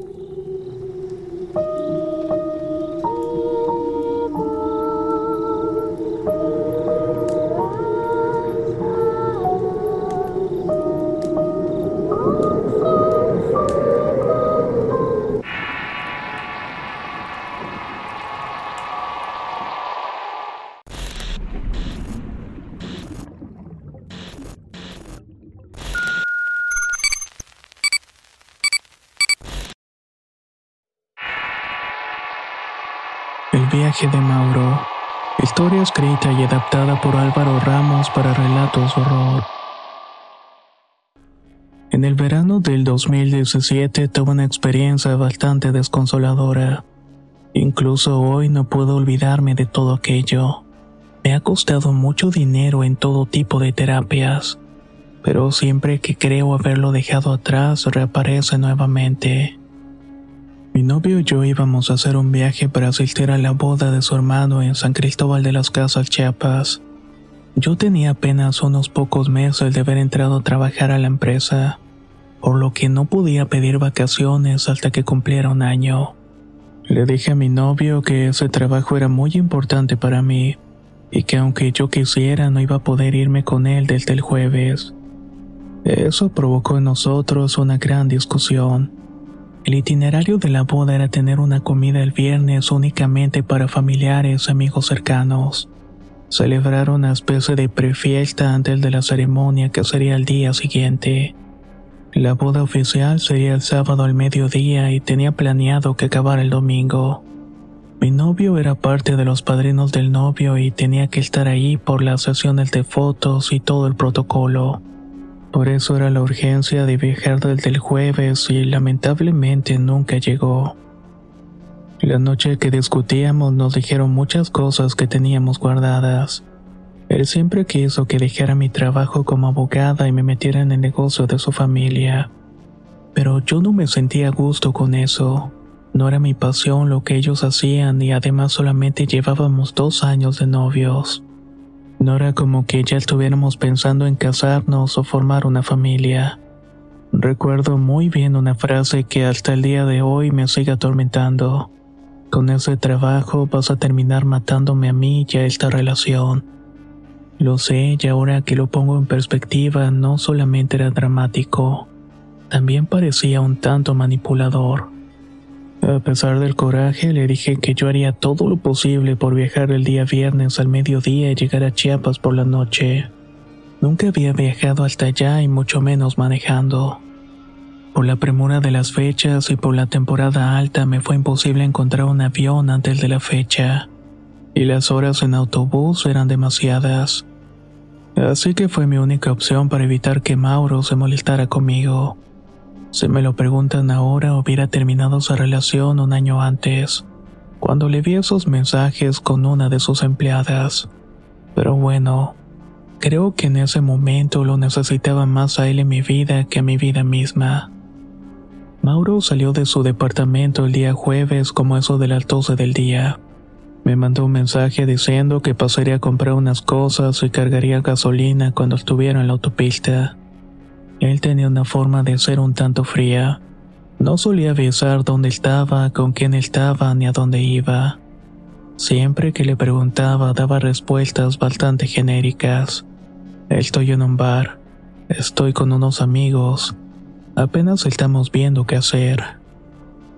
El viaje de Mauro. Historia escrita y adaptada por Álvaro Ramos para relatos horror. En el verano del 2017 tuve una experiencia bastante desconsoladora. Incluso hoy no puedo olvidarme de todo aquello. Me ha costado mucho dinero en todo tipo de terapias, pero siempre que creo haberlo dejado atrás reaparece nuevamente. Mi novio y yo íbamos a hacer un viaje para asistir a la boda de su hermano en San Cristóbal de las Casas, Chiapas. Yo tenía apenas unos pocos meses de haber entrado a trabajar a la empresa, por lo que no podía pedir vacaciones hasta que cumpliera un año. Le dije a mi novio que ese trabajo era muy importante para mí y que aunque yo quisiera no iba a poder irme con él desde el jueves. Eso provocó en nosotros una gran discusión. El itinerario de la boda era tener una comida el viernes únicamente para familiares y amigos cercanos. Celebrar una especie de prefiesta antes de la ceremonia que sería el día siguiente. La boda oficial sería el sábado al mediodía y tenía planeado que acabara el domingo. Mi novio era parte de los padrinos del novio y tenía que estar ahí por las sesiones de fotos y todo el protocolo. Por eso era la urgencia de viajar desde el jueves y lamentablemente nunca llegó. La noche que discutíamos nos dijeron muchas cosas que teníamos guardadas. Él siempre quiso que dejara mi trabajo como abogada y me metiera en el negocio de su familia. Pero yo no me sentía a gusto con eso. No era mi pasión lo que ellos hacían y además solamente llevábamos dos años de novios. No era como que ya estuviéramos pensando en casarnos o formar una familia. Recuerdo muy bien una frase que hasta el día de hoy me sigue atormentando. Con ese trabajo vas a terminar matándome a mí y a esta relación. Lo sé y ahora que lo pongo en perspectiva no solamente era dramático, también parecía un tanto manipulador. A pesar del coraje, le dije que yo haría todo lo posible por viajar el día viernes al mediodía y llegar a Chiapas por la noche. Nunca había viajado hasta allá y mucho menos manejando. Por la premura de las fechas y por la temporada alta me fue imposible encontrar un avión antes de la fecha, y las horas en autobús eran demasiadas. Así que fue mi única opción para evitar que Mauro se molestara conmigo. Si me lo preguntan ahora, hubiera terminado su relación un año antes, cuando le vi esos mensajes con una de sus empleadas. Pero bueno, creo que en ese momento lo necesitaba más a él en mi vida que a mi vida misma. Mauro salió de su departamento el día jueves como eso de las 12 del día. Me mandó un mensaje diciendo que pasaría a comprar unas cosas y cargaría gasolina cuando estuviera en la autopista. Él tenía una forma de ser un tanto fría. No solía avisar dónde estaba, con quién estaba ni a dónde iba. Siempre que le preguntaba daba respuestas bastante genéricas. Estoy en un bar. Estoy con unos amigos. Apenas estamos viendo qué hacer.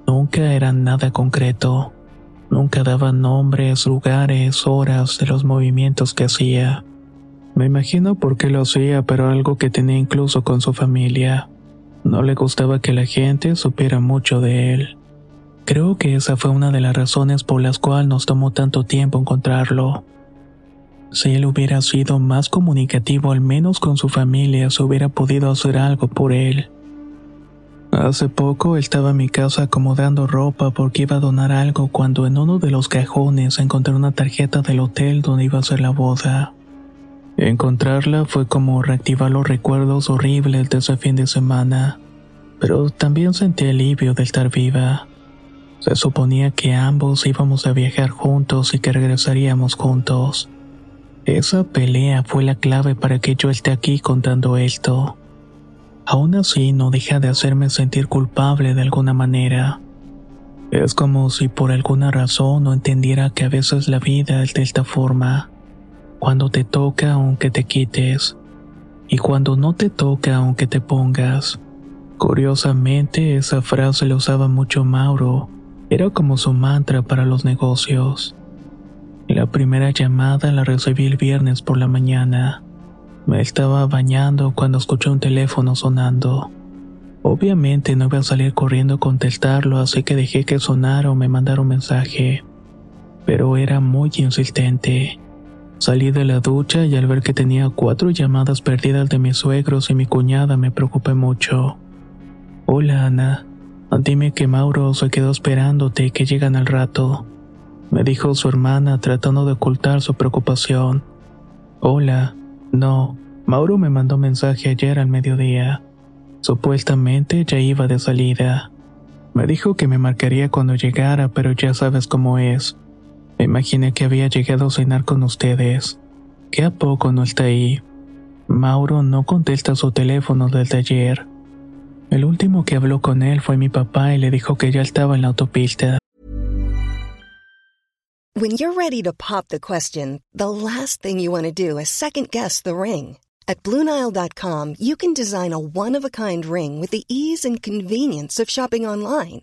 Nunca era nada concreto. Nunca daba nombres, lugares, horas de los movimientos que hacía. Me imagino por qué lo hacía, pero algo que tenía incluso con su familia. No le gustaba que la gente supiera mucho de él. Creo que esa fue una de las razones por las cuales nos tomó tanto tiempo encontrarlo. Si él hubiera sido más comunicativo al menos con su familia, se hubiera podido hacer algo por él. Hace poco estaba en mi casa acomodando ropa porque iba a donar algo cuando en uno de los cajones encontré una tarjeta del hotel donde iba a ser la boda. Encontrarla fue como reactivar los recuerdos horribles de ese fin de semana, pero también sentí alivio de estar viva. Se suponía que ambos íbamos a viajar juntos y que regresaríamos juntos. Esa pelea fue la clave para que yo esté aquí contando esto. Aún así no deja de hacerme sentir culpable de alguna manera. Es como si por alguna razón no entendiera que a veces la vida es de esta forma. Cuando te toca aunque te quites. Y cuando no te toca aunque te pongas. Curiosamente esa frase la usaba mucho Mauro. Era como su mantra para los negocios. La primera llamada la recibí el viernes por la mañana. Me estaba bañando cuando escuché un teléfono sonando. Obviamente no iba a salir corriendo a contestarlo, así que dejé que sonara o me mandara un mensaje. Pero era muy insistente. Salí de la ducha y al ver que tenía cuatro llamadas perdidas de mis suegros y mi cuñada me preocupé mucho. Hola Ana, dime que Mauro se quedó esperándote y que llegan al rato. Me dijo su hermana tratando de ocultar su preocupación. Hola, no, Mauro me mandó mensaje ayer al mediodía. Supuestamente ya iba de salida. Me dijo que me marcaría cuando llegara, pero ya sabes cómo es. Me imaginé que había llegado a cenar con ustedes. ¿Qué a poco no está ahí? Mauro no contesta su teléfono desde ayer. El último que habló con él fue mi papá y le dijo que ya estaba en la autopista. When you're ready to pop the question, the last thing you want to do is second guess the ring. At Bluenile.com, you can design a one of a kind ring with the ease and convenience of shopping online.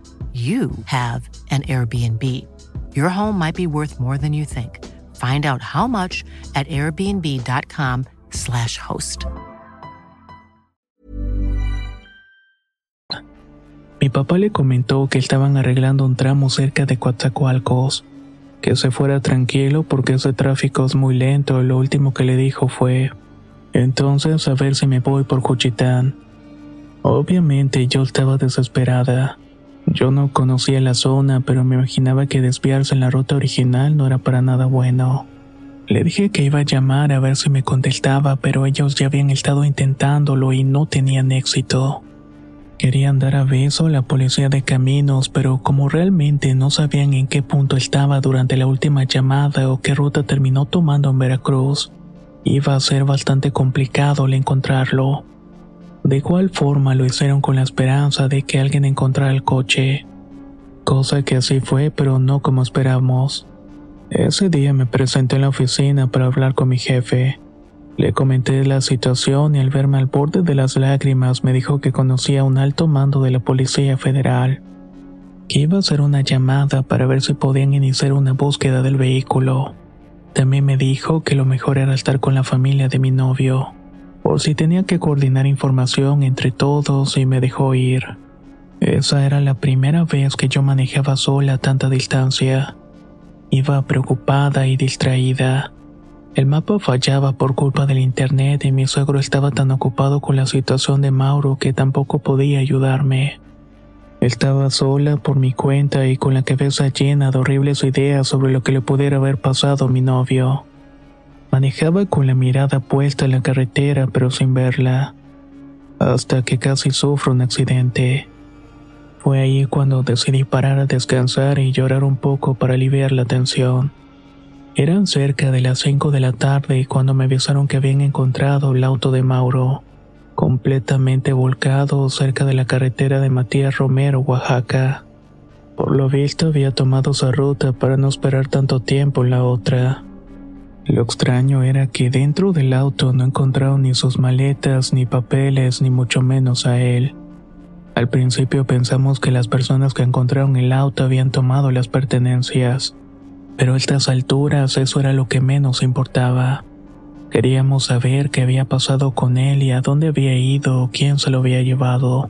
you have an Airbnb. Your home might be worth more than you think. Find out how much at airbnb.com/slash host. Mi papá le comentó que estaban arreglando un tramo cerca de Coatzacoalcos. Que se fuera tranquilo porque ese tráfico es muy lento lo último que le dijo fue: Entonces a ver si me voy por Juchitán. Obviamente yo estaba desesperada. Yo no conocía la zona, pero me imaginaba que desviarse en la ruta original no era para nada bueno. Le dije que iba a llamar a ver si me contestaba, pero ellos ya habían estado intentándolo y no tenían éxito. Querían dar aviso a la policía de caminos, pero como realmente no sabían en qué punto estaba durante la última llamada o qué ruta terminó tomando en Veracruz, iba a ser bastante complicado el encontrarlo. De igual forma lo hicieron con la esperanza de que alguien encontrara el coche. Cosa que así fue, pero no como esperamos. Ese día me presenté en la oficina para hablar con mi jefe. Le comenté la situación y al verme al borde de las lágrimas me dijo que conocía a un alto mando de la Policía Federal, que iba a hacer una llamada para ver si podían iniciar una búsqueda del vehículo. También me dijo que lo mejor era estar con la familia de mi novio por si tenía que coordinar información entre todos y me dejó ir. Esa era la primera vez que yo manejaba sola a tanta distancia. Iba preocupada y distraída. El mapa fallaba por culpa del internet y mi suegro estaba tan ocupado con la situación de Mauro que tampoco podía ayudarme. Estaba sola por mi cuenta y con la cabeza llena de horribles ideas sobre lo que le pudiera haber pasado a mi novio. Manejaba con la mirada puesta en la carretera pero sin verla, hasta que casi sufro un accidente. Fue ahí cuando decidí parar a descansar y llorar un poco para aliviar la tensión. Eran cerca de las 5 de la tarde cuando me avisaron que habían encontrado el auto de Mauro. completamente volcado cerca de la carretera de Matías Romero, Oaxaca. Por lo visto había tomado esa ruta para no esperar tanto tiempo en la otra. Lo extraño era que dentro del auto no encontraron ni sus maletas, ni papeles, ni mucho menos a él. Al principio pensamos que las personas que encontraron el auto habían tomado las pertenencias, pero a estas alturas eso era lo que menos importaba. Queríamos saber qué había pasado con él y a dónde había ido o quién se lo había llevado.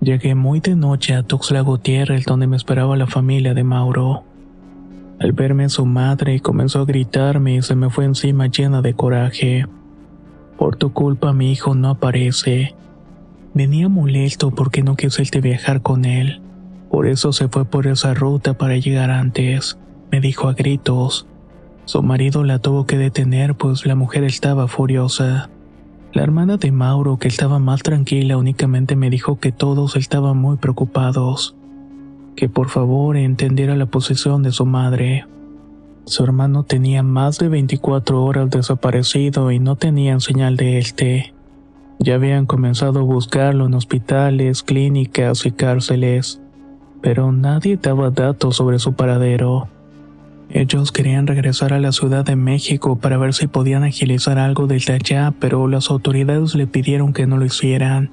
Llegué muy de noche a Tuxtla Gutiérrez donde me esperaba la familia de Mauro. Al verme su madre comenzó a gritarme y se me fue encima llena de coraje. Por tu culpa mi hijo no aparece. Venía molesto porque no quise viajar con él. Por eso se fue por esa ruta para llegar antes, me dijo a gritos. Su marido la tuvo que detener pues la mujer estaba furiosa. La hermana de Mauro, que estaba más tranquila, únicamente me dijo que todos estaban muy preocupados, que por favor entendiera la posición de su madre. Su hermano tenía más de 24 horas desaparecido y no tenían señal de este. Ya habían comenzado a buscarlo en hospitales, clínicas y cárceles, pero nadie daba datos sobre su paradero. Ellos querían regresar a la Ciudad de México para ver si podían agilizar algo desde allá, pero las autoridades le pidieron que no lo hicieran.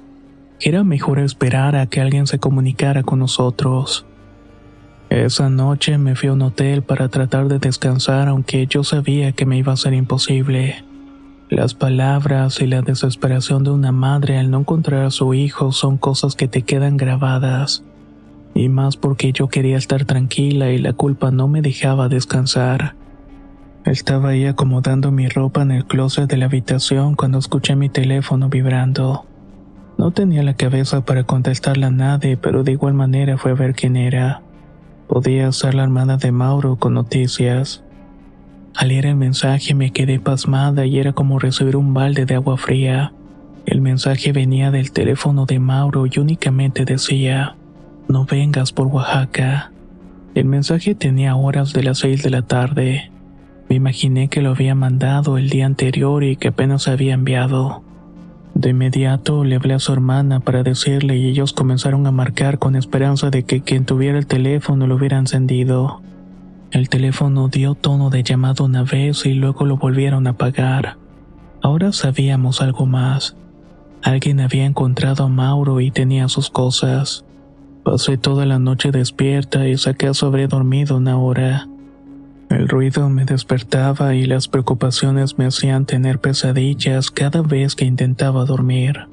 Era mejor esperar a que alguien se comunicara con nosotros. Esa noche me fui a un hotel para tratar de descansar aunque yo sabía que me iba a ser imposible. Las palabras y la desesperación de una madre al no encontrar a su hijo son cosas que te quedan grabadas y más porque yo quería estar tranquila y la culpa no me dejaba descansar. Estaba ahí acomodando mi ropa en el closet de la habitación cuando escuché mi teléfono vibrando. No tenía la cabeza para contestarle a nadie, pero de igual manera fue a ver quién era. Podía ser la hermana de Mauro con noticias. Al leer el mensaje me quedé pasmada y era como recibir un balde de agua fría. El mensaje venía del teléfono de Mauro y únicamente decía, no vengas por Oaxaca. El mensaje tenía horas de las seis de la tarde. Me imaginé que lo había mandado el día anterior y que apenas había enviado. De inmediato le hablé a su hermana para decirle y ellos comenzaron a marcar con esperanza de que quien tuviera el teléfono lo hubiera encendido. El teléfono dio tono de llamado una vez y luego lo volvieron a apagar. Ahora sabíamos algo más. Alguien había encontrado a Mauro y tenía sus cosas. Pasé toda la noche despierta y si acaso habré dormido una hora. Ruido me despertaba y las preocupaciones me hacían tener pesadillas cada vez que intentaba dormir.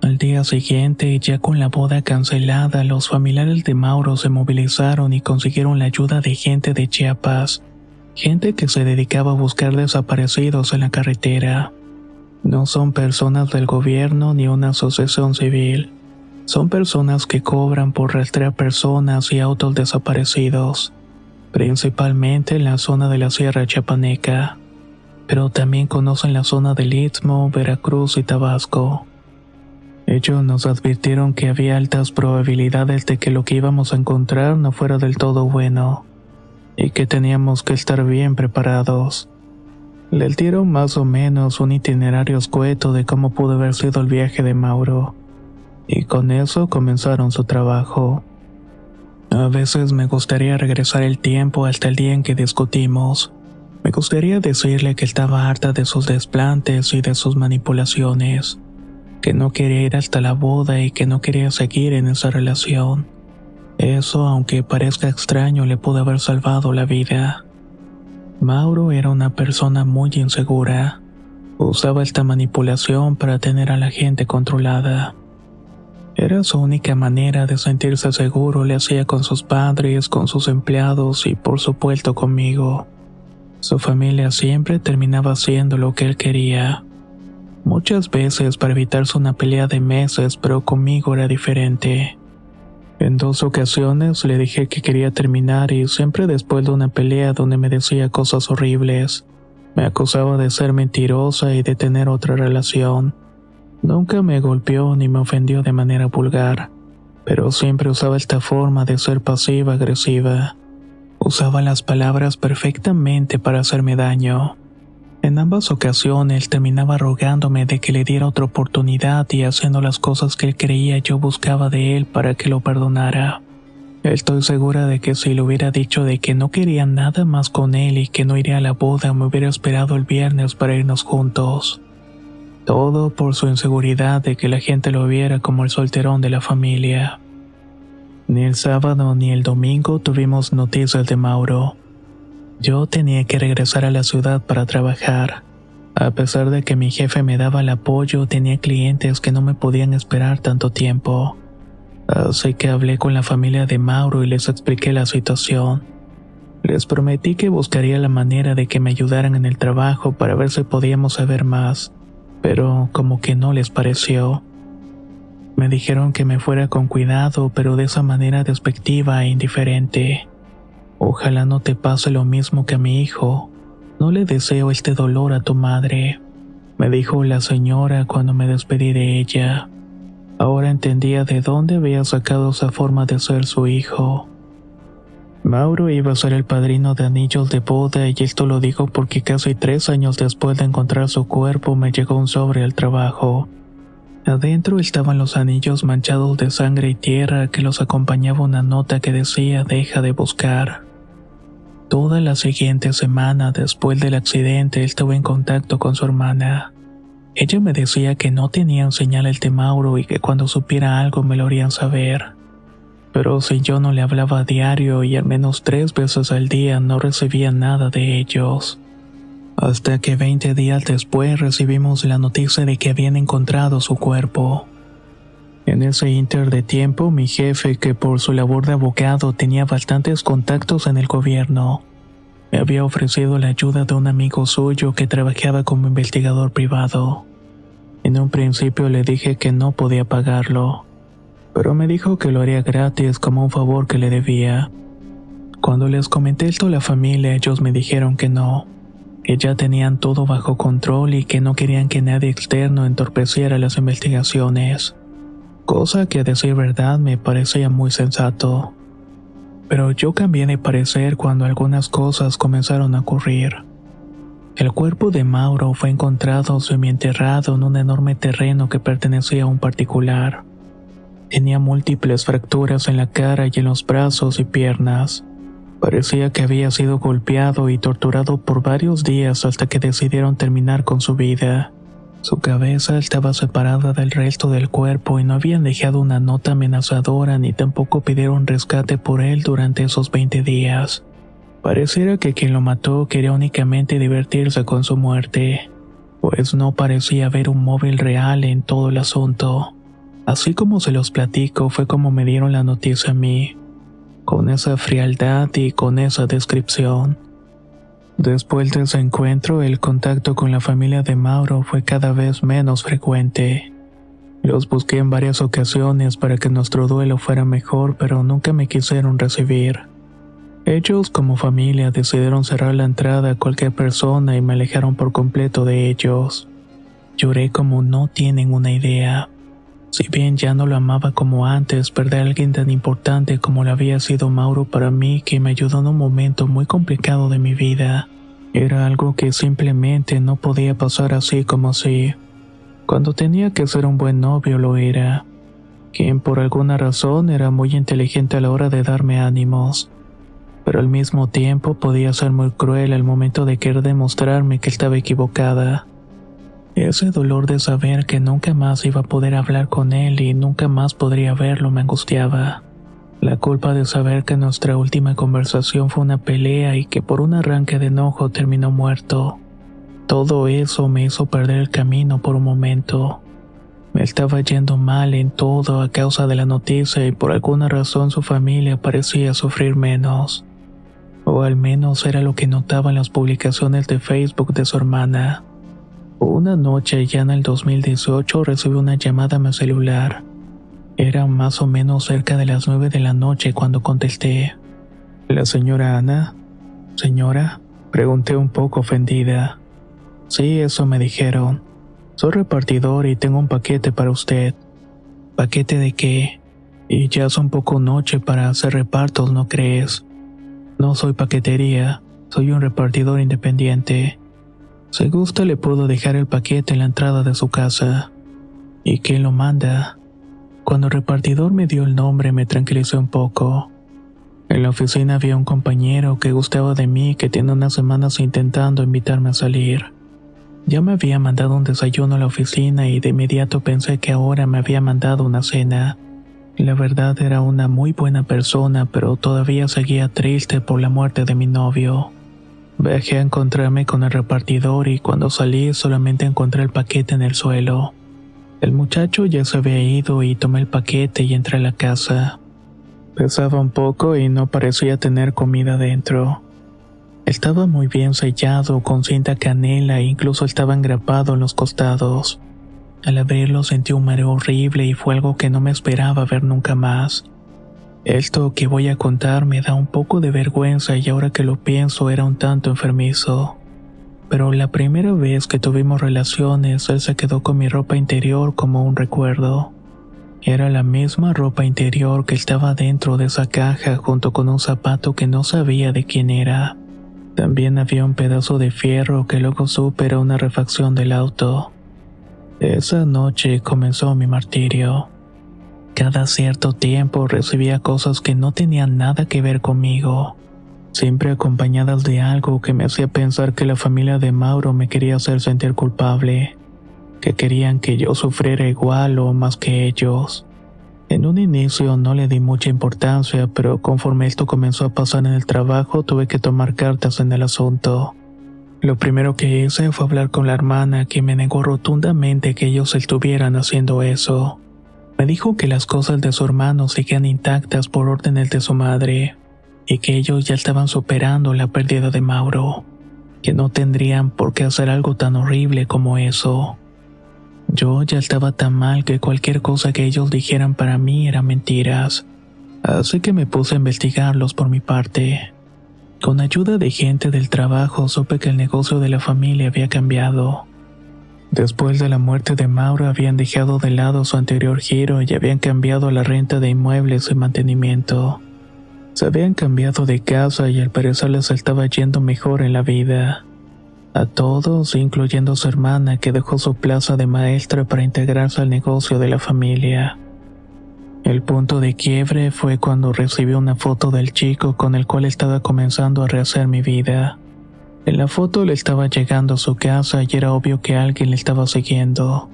Al día siguiente, ya con la boda cancelada, los familiares de Mauro se movilizaron y consiguieron la ayuda de gente de Chiapas, gente que se dedicaba a buscar desaparecidos en la carretera. No son personas del gobierno ni una asociación civil son personas que cobran por rastrear personas y autos desaparecidos, principalmente en la zona de la Sierra Chapaneca, pero también conocen la zona del Istmo, Veracruz y Tabasco. Ellos nos advirtieron que había altas probabilidades de que lo que íbamos a encontrar no fuera del todo bueno, y que teníamos que estar bien preparados. Le dieron más o menos un itinerario escueto de cómo pudo haber sido el viaje de Mauro y con eso comenzaron su trabajo. A veces me gustaría regresar el tiempo hasta el día en que discutimos. Me gustaría decirle que estaba harta de sus desplantes y de sus manipulaciones, que no quería ir hasta la boda y que no quería seguir en esa relación. Eso, aunque parezca extraño, le pudo haber salvado la vida. Mauro era una persona muy insegura. Usaba esta manipulación para tener a la gente controlada. Era su única manera de sentirse seguro, le hacía con sus padres, con sus empleados y por supuesto conmigo. Su familia siempre terminaba haciendo lo que él quería. Muchas veces para evitarse una pelea de meses, pero conmigo era diferente. En dos ocasiones le dije que quería terminar y siempre después de una pelea donde me decía cosas horribles. Me acusaba de ser mentirosa y de tener otra relación. Nunca me golpeó ni me ofendió de manera vulgar, pero siempre usaba esta forma de ser pasiva-agresiva. Usaba las palabras perfectamente para hacerme daño. En ambas ocasiones terminaba rogándome de que le diera otra oportunidad y haciendo las cosas que él creía yo buscaba de él para que lo perdonara. Estoy segura de que si le hubiera dicho de que no quería nada más con él y que no iría a la boda, me hubiera esperado el viernes para irnos juntos. Todo por su inseguridad de que la gente lo viera como el solterón de la familia. Ni el sábado ni el domingo tuvimos noticias de Mauro. Yo tenía que regresar a la ciudad para trabajar. A pesar de que mi jefe me daba el apoyo, tenía clientes que no me podían esperar tanto tiempo. Así que hablé con la familia de Mauro y les expliqué la situación. Les prometí que buscaría la manera de que me ayudaran en el trabajo para ver si podíamos saber más, pero como que no les pareció. Me dijeron que me fuera con cuidado, pero de esa manera despectiva e indiferente. Ojalá no te pase lo mismo que a mi hijo. No le deseo este dolor a tu madre, me dijo la señora cuando me despedí de ella. Ahora entendía de dónde había sacado esa forma de ser su hijo. Mauro iba a ser el padrino de anillos de boda y esto lo dijo porque casi tres años después de encontrar su cuerpo me llegó un sobre al trabajo. Adentro estaban los anillos manchados de sangre y tierra que los acompañaba una nota que decía deja de buscar. Toda la siguiente semana después del accidente estuve en contacto con su hermana. Ella me decía que no tenían señal el de Mauro y que cuando supiera algo me lo harían saber. Pero si yo no le hablaba a diario y al menos tres veces al día no recibía nada de ellos. Hasta que 20 días después recibimos la noticia de que habían encontrado su cuerpo. En ese inter de tiempo, mi jefe, que por su labor de abogado tenía bastantes contactos en el gobierno, me había ofrecido la ayuda de un amigo suyo que trabajaba como investigador privado. En un principio le dije que no podía pagarlo, pero me dijo que lo haría gratis como un favor que le debía. Cuando les comenté esto a la familia, ellos me dijeron que no, que ya tenían todo bajo control y que no querían que nadie externo entorpeciera las investigaciones, cosa que a decir verdad me parecía muy sensato. Pero yo cambié de parecer cuando algunas cosas comenzaron a ocurrir. El cuerpo de Mauro fue encontrado semienterrado en un enorme terreno que pertenecía a un particular. Tenía múltiples fracturas en la cara y en los brazos y piernas. Parecía que había sido golpeado y torturado por varios días hasta que decidieron terminar con su vida. Su cabeza estaba separada del resto del cuerpo y no habían dejado una nota amenazadora ni tampoco pidieron rescate por él durante esos 20 días. Pareciera que quien lo mató quería únicamente divertirse con su muerte, pues no parecía haber un móvil real en todo el asunto. Así como se los platico fue como me dieron la noticia a mí, con esa frialdad y con esa descripción. Después de ese encuentro, el contacto con la familia de Mauro fue cada vez menos frecuente. Los busqué en varias ocasiones para que nuestro duelo fuera mejor, pero nunca me quisieron recibir. Ellos como familia decidieron cerrar la entrada a cualquier persona y me alejaron por completo de ellos. Lloré como no tienen una idea. Si bien ya no lo amaba como antes, perder a alguien tan importante como lo había sido Mauro para mí, que me ayudó en un momento muy complicado de mi vida, era algo que simplemente no podía pasar así como así. Cuando tenía que ser un buen novio lo era, quien por alguna razón era muy inteligente a la hora de darme ánimos pero al mismo tiempo podía ser muy cruel al momento de querer demostrarme que estaba equivocada. Ese dolor de saber que nunca más iba a poder hablar con él y nunca más podría verlo me angustiaba. La culpa de saber que nuestra última conversación fue una pelea y que por un arranque de enojo terminó muerto. Todo eso me hizo perder el camino por un momento. Me estaba yendo mal en todo a causa de la noticia y por alguna razón su familia parecía sufrir menos o al menos era lo que notaba en las publicaciones de Facebook de su hermana. Una noche ya en el 2018 recibí una llamada a mi celular. Era más o menos cerca de las 9 de la noche cuando contesté. ¿La señora Ana? Señora, pregunté un poco ofendida. Sí, eso me dijeron. Soy repartidor y tengo un paquete para usted. ¿Paquete de qué? Y ya es un poco noche para hacer repartos, ¿no crees? No soy paquetería, soy un repartidor independiente. Si gusta le puedo dejar el paquete en la entrada de su casa. ¿Y quién lo manda? Cuando el repartidor me dio el nombre me tranquilicé un poco. En la oficina había un compañero que gustaba de mí que tiene unas semanas intentando invitarme a salir. Ya me había mandado un desayuno a la oficina y de inmediato pensé que ahora me había mandado una cena. La verdad era una muy buena persona, pero todavía seguía triste por la muerte de mi novio. Bajé a encontrarme con el repartidor y cuando salí solamente encontré el paquete en el suelo. El muchacho ya se había ido y tomé el paquete y entré a la casa. Pesaba un poco y no parecía tener comida dentro. Estaba muy bien sellado con cinta canela e incluso estaba engrapado en los costados. Al abrirlo sentí un mareo horrible y fue algo que no me esperaba ver nunca más. Esto que voy a contar me da un poco de vergüenza y ahora que lo pienso era un tanto enfermizo. Pero la primera vez que tuvimos relaciones él se quedó con mi ropa interior como un recuerdo. Era la misma ropa interior que estaba dentro de esa caja junto con un zapato que no sabía de quién era. También había un pedazo de fierro que luego supe una refacción del auto. Esa noche comenzó mi martirio. Cada cierto tiempo recibía cosas que no tenían nada que ver conmigo, siempre acompañadas de algo que me hacía pensar que la familia de Mauro me quería hacer sentir culpable que querían que yo sufriera igual o más que ellos. En un inicio no le di mucha importancia, pero conforme esto comenzó a pasar en el trabajo tuve que tomar cartas en el asunto. Lo primero que hice fue hablar con la hermana, que me negó rotundamente que ellos estuvieran haciendo eso. Me dijo que las cosas de su hermano seguían intactas por órdenes de su madre, y que ellos ya estaban superando la pérdida de Mauro, que no tendrían por qué hacer algo tan horrible como eso. Yo ya estaba tan mal que cualquier cosa que ellos dijeran para mí eran mentiras, así que me puse a investigarlos por mi parte. Con ayuda de gente del trabajo supe que el negocio de la familia había cambiado. Después de la muerte de Mauro habían dejado de lado su anterior giro y habían cambiado la renta de inmuebles y mantenimiento. Se habían cambiado de casa y al parecer les estaba yendo mejor en la vida a todos, incluyendo a su hermana que dejó su plaza de maestra para integrarse al negocio de la familia. El punto de quiebre fue cuando recibí una foto del chico con el cual estaba comenzando a rehacer mi vida. En la foto le estaba llegando a su casa y era obvio que alguien le estaba siguiendo.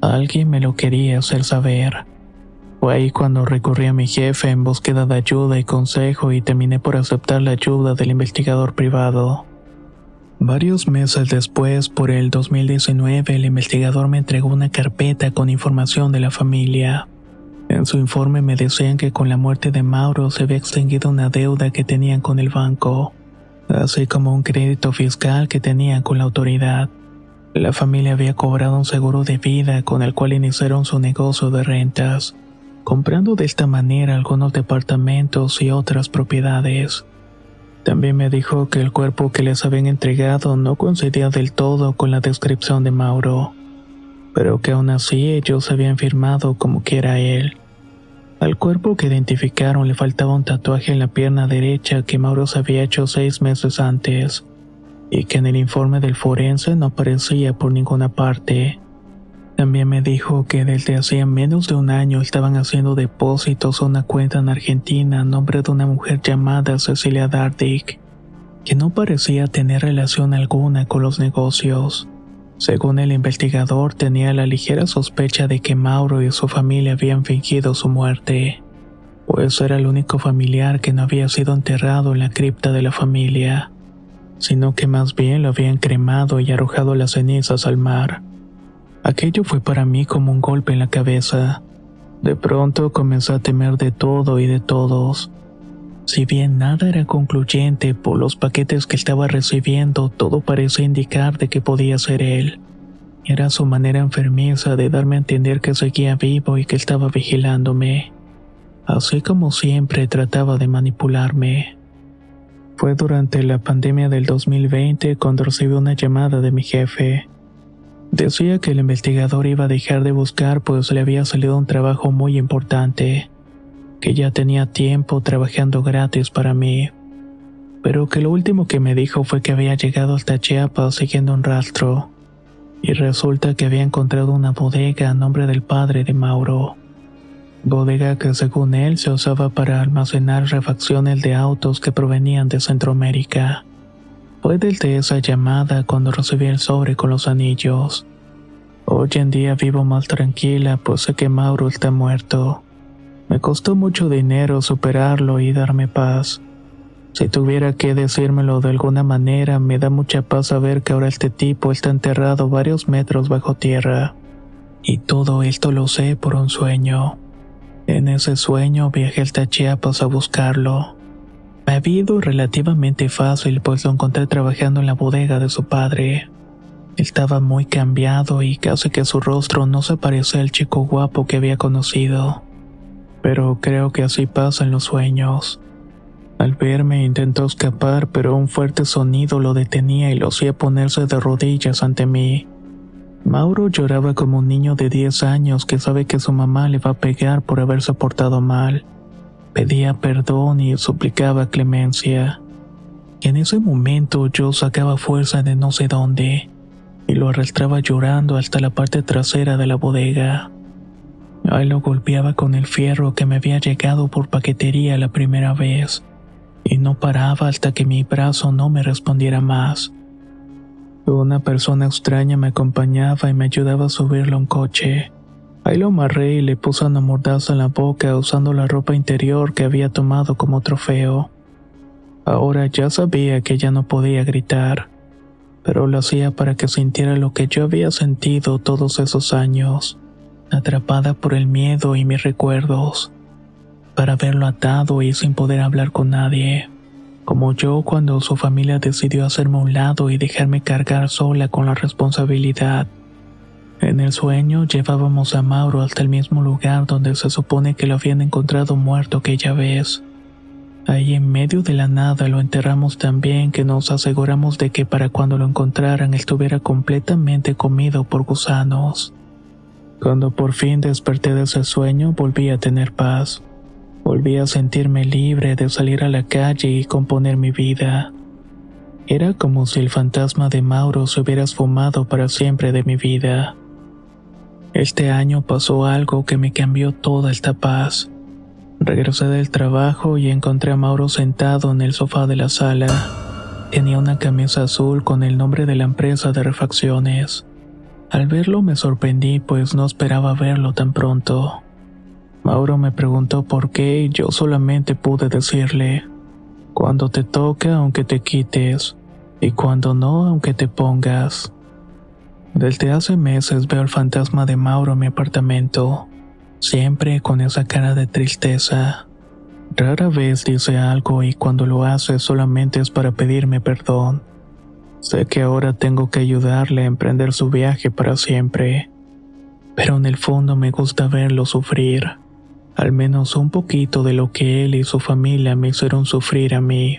Alguien me lo quería hacer saber. Fue ahí cuando recurrí a mi jefe en búsqueda de ayuda y consejo y terminé por aceptar la ayuda del investigador privado. Varios meses después, por el 2019, el investigador me entregó una carpeta con información de la familia. En su informe me decían que con la muerte de Mauro se había extinguido una deuda que tenían con el banco, así como un crédito fiscal que tenían con la autoridad. La familia había cobrado un seguro de vida con el cual iniciaron su negocio de rentas, comprando de esta manera algunos departamentos y otras propiedades. También me dijo que el cuerpo que les habían entregado no coincidía del todo con la descripción de Mauro, pero que aún así ellos habían firmado como que era él. Al cuerpo que identificaron le faltaba un tatuaje en la pierna derecha que Mauro había hecho seis meses antes, y que en el informe del forense no aparecía por ninguna parte. También me dijo que desde hacía menos de un año estaban haciendo depósitos a una cuenta en Argentina a nombre de una mujer llamada Cecilia Dardick, que no parecía tener relación alguna con los negocios. Según el investigador, tenía la ligera sospecha de que Mauro y su familia habían fingido su muerte, pues era el único familiar que no había sido enterrado en la cripta de la familia, sino que más bien lo habían cremado y arrojado las cenizas al mar. Aquello fue para mí como un golpe en la cabeza. De pronto comencé a temer de todo y de todos. Si bien nada era concluyente por los paquetes que estaba recibiendo, todo parecía indicar de que podía ser él. Era su manera enfermiza de darme a entender que seguía vivo y que estaba vigilándome. Así como siempre trataba de manipularme. Fue durante la pandemia del 2020 cuando recibí una llamada de mi jefe. Decía que el investigador iba a dejar de buscar pues le había salido un trabajo muy importante, que ya tenía tiempo trabajando gratis para mí. pero que lo último que me dijo fue que había llegado hasta Chiapas siguiendo un rastro, y resulta que había encontrado una bodega a nombre del padre de Mauro. Bodega que según él se usaba para almacenar refacciones de autos que provenían de Centroamérica. Fue desde esa llamada cuando recibí el sobre con los anillos. Hoy en día vivo más tranquila, pues sé que Mauro está muerto. Me costó mucho dinero superarlo y darme paz. Si tuviera que decírmelo de alguna manera, me da mucha paz saber que ahora este tipo está enterrado varios metros bajo tierra. Y todo esto lo sé por un sueño. En ese sueño viajé hasta Chiapas a buscarlo. Me había ido relativamente fácil, pues lo encontré trabajando en la bodega de su padre. Estaba muy cambiado y casi que su rostro no se parecía al chico guapo que había conocido. Pero creo que así pasa en los sueños. Al verme intentó escapar, pero un fuerte sonido lo detenía y lo hacía ponerse de rodillas ante mí. Mauro lloraba como un niño de 10 años que sabe que su mamá le va a pegar por haberse portado mal. Pedía perdón y suplicaba clemencia. Y en ese momento yo sacaba fuerza de no sé dónde y lo arrastraba llorando hasta la parte trasera de la bodega. Ahí lo golpeaba con el fierro que me había llegado por paquetería la primera vez, y no paraba hasta que mi brazo no me respondiera más. Una persona extraña me acompañaba y me ayudaba a subirlo a un coche. Ahí lo amarré y le puse una mordaza en la boca usando la ropa interior que había tomado como trofeo. Ahora ya sabía que ya no podía gritar pero lo hacía para que sintiera lo que yo había sentido todos esos años, atrapada por el miedo y mis recuerdos, para verlo atado y sin poder hablar con nadie, como yo cuando su familia decidió hacerme a un lado y dejarme cargar sola con la responsabilidad. En el sueño llevábamos a Mauro hasta el mismo lugar donde se supone que lo habían encontrado muerto aquella vez. Ahí en medio de la nada lo enterramos tan bien que nos aseguramos de que para cuando lo encontraran estuviera completamente comido por gusanos. Cuando por fin desperté de ese sueño volví a tener paz. Volví a sentirme libre de salir a la calle y componer mi vida. Era como si el fantasma de Mauro se hubiera esfumado para siempre de mi vida. Este año pasó algo que me cambió toda esta paz. Regresé del trabajo y encontré a Mauro sentado en el sofá de la sala. Tenía una camisa azul con el nombre de la empresa de refacciones. Al verlo me sorprendí pues no esperaba verlo tan pronto. Mauro me preguntó por qué y yo solamente pude decirle, cuando te toca aunque te quites, y cuando no aunque te pongas. Desde hace meses veo el fantasma de Mauro en mi apartamento siempre con esa cara de tristeza. Rara vez dice algo y cuando lo hace solamente es para pedirme perdón. Sé que ahora tengo que ayudarle a emprender su viaje para siempre, pero en el fondo me gusta verlo sufrir, al menos un poquito de lo que él y su familia me hicieron sufrir a mí.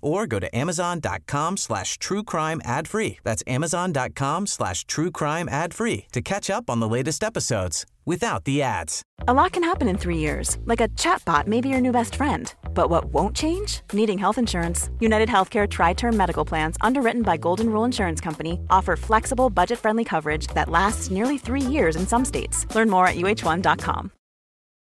or go to amazon.com slash true crime ad free. That's amazon.com slash true crime ad free to catch up on the latest episodes without the ads. A lot can happen in three years, like a chatbot may be your new best friend. But what won't change? Needing health insurance. United Healthcare Tri Term Medical Plans, underwritten by Golden Rule Insurance Company, offer flexible, budget friendly coverage that lasts nearly three years in some states. Learn more at uh1.com.